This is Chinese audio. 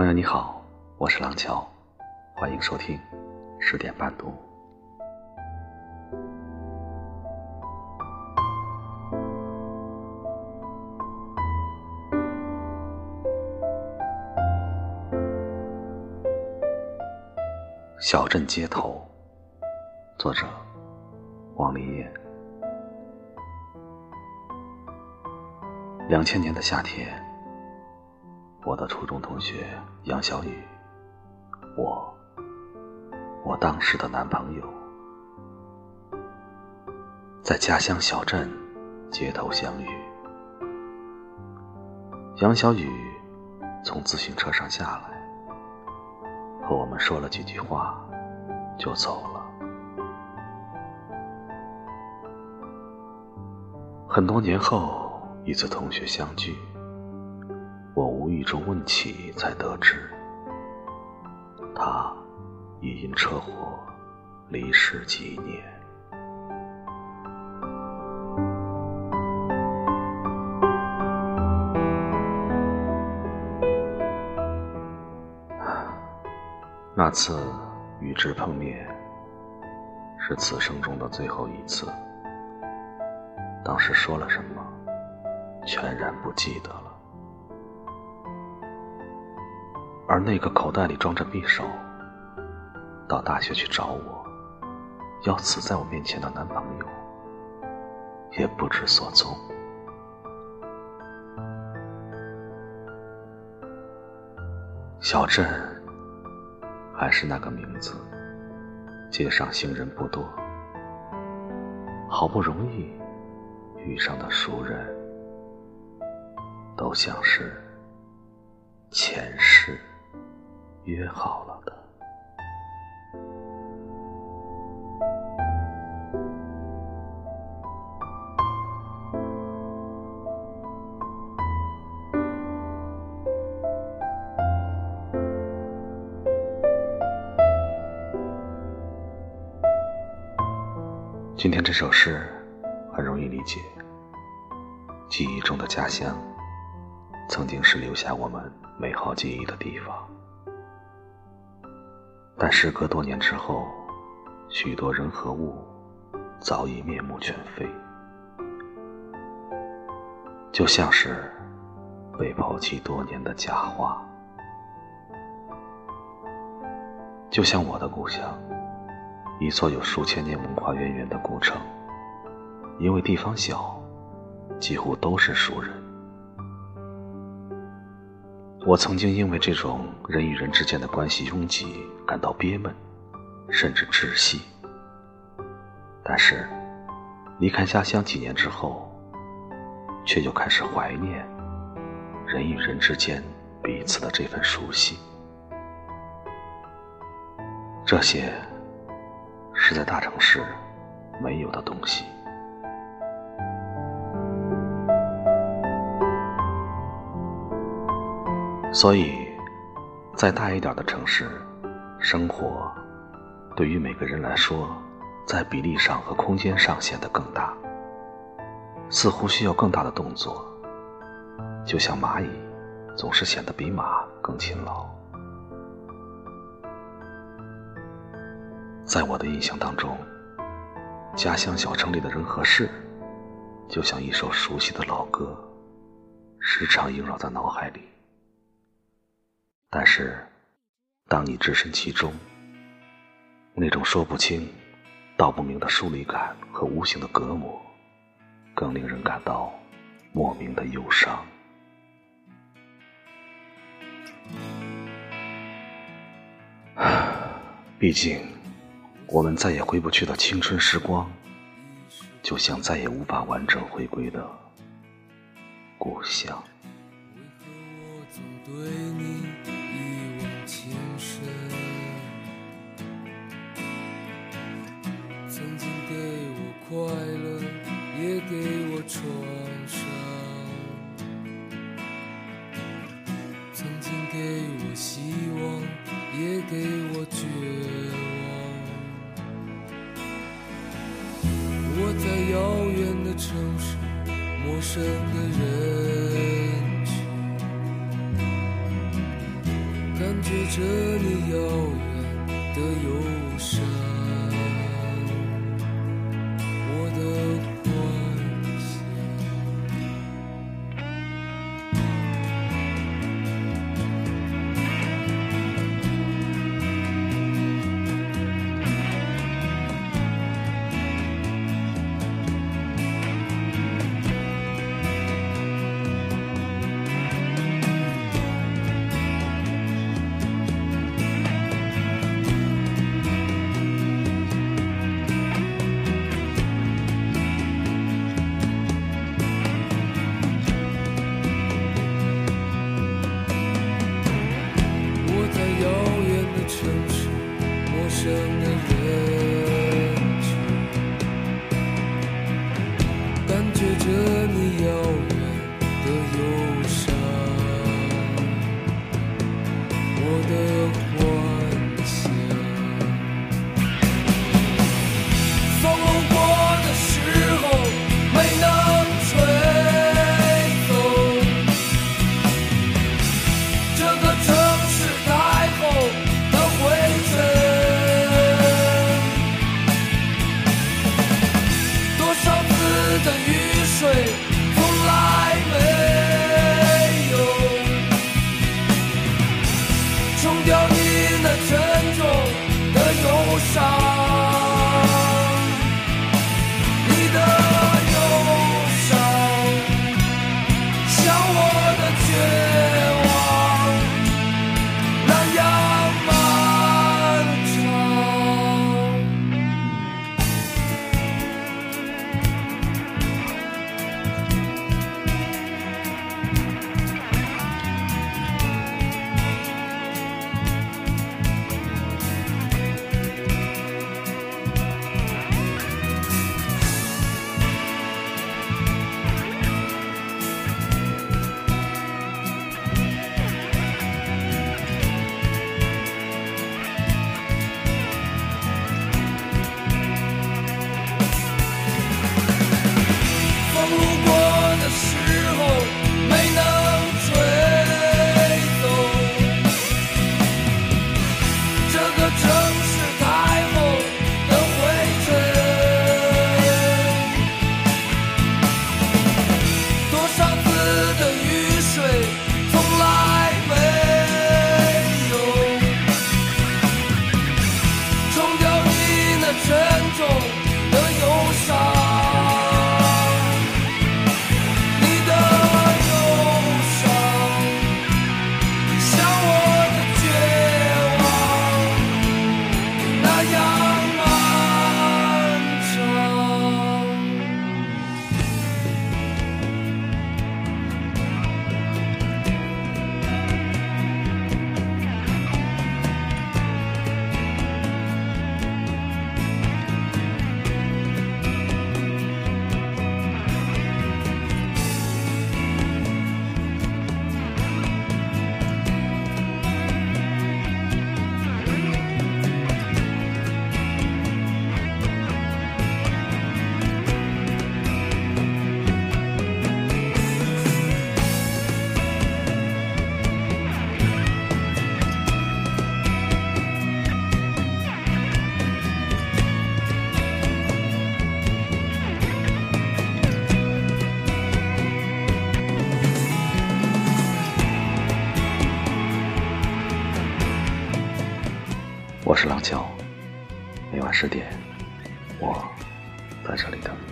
朋友你好，我是廊桥，欢迎收听十点半读。小镇街头，作者王立业。两千年的夏天，我的初中同学杨小雨，我，我当时的男朋友，在家乡小镇街头相遇。杨小雨从自行车上下来。和我们说了几句话，就走了。很多年后，一次同学相聚，我无意中问起，才得知，他已因车祸离世几年。那次与之碰面，是此生中的最后一次。当时说了什么，全然不记得了。而那个口袋里装着匕首，到大学去找我，要死在我面前的男朋友，也不知所踪。小镇。还是那个名字，街上行人不多，好不容易遇上的熟人，都像是前世约好了的。今天这首诗很容易理解。记忆中的家乡，曾经是留下我们美好记忆的地方，但时隔多年之后，许多人和物早已面目全非，就像是被抛弃多年的假花，就像我的故乡。一座有数千年文化渊源的古城，因为地方小，几乎都是熟人。我曾经因为这种人与人之间的关系拥挤感到憋闷，甚至窒息。但是，离开家乡几年之后，却又开始怀念人与人之间彼此的这份熟悉。这些。是在大城市没有的东西，所以，在大一点的城市，生活对于每个人来说，在比例上和空间上显得更大，似乎需要更大的动作，就像蚂蚁总是显得比马更勤劳。在我的印象当中，家乡小城里的人和事，就像一首熟悉的老歌，时常萦绕在脑海里。但是，当你置身其中，那种说不清、道不明的疏离感和无形的隔膜，更令人感到莫名的忧伤。毕竟。我们再也回不去的青春时光，就像再也无法完整回归的故乡。曾经给我快乐，也给我创伤；曾经给我希望，也给我绝望。我在遥远的城市，陌生的人感觉着你遥远的忧伤。冲掉你那沉重的忧伤。我是郎娇每晚十点我在这里等你。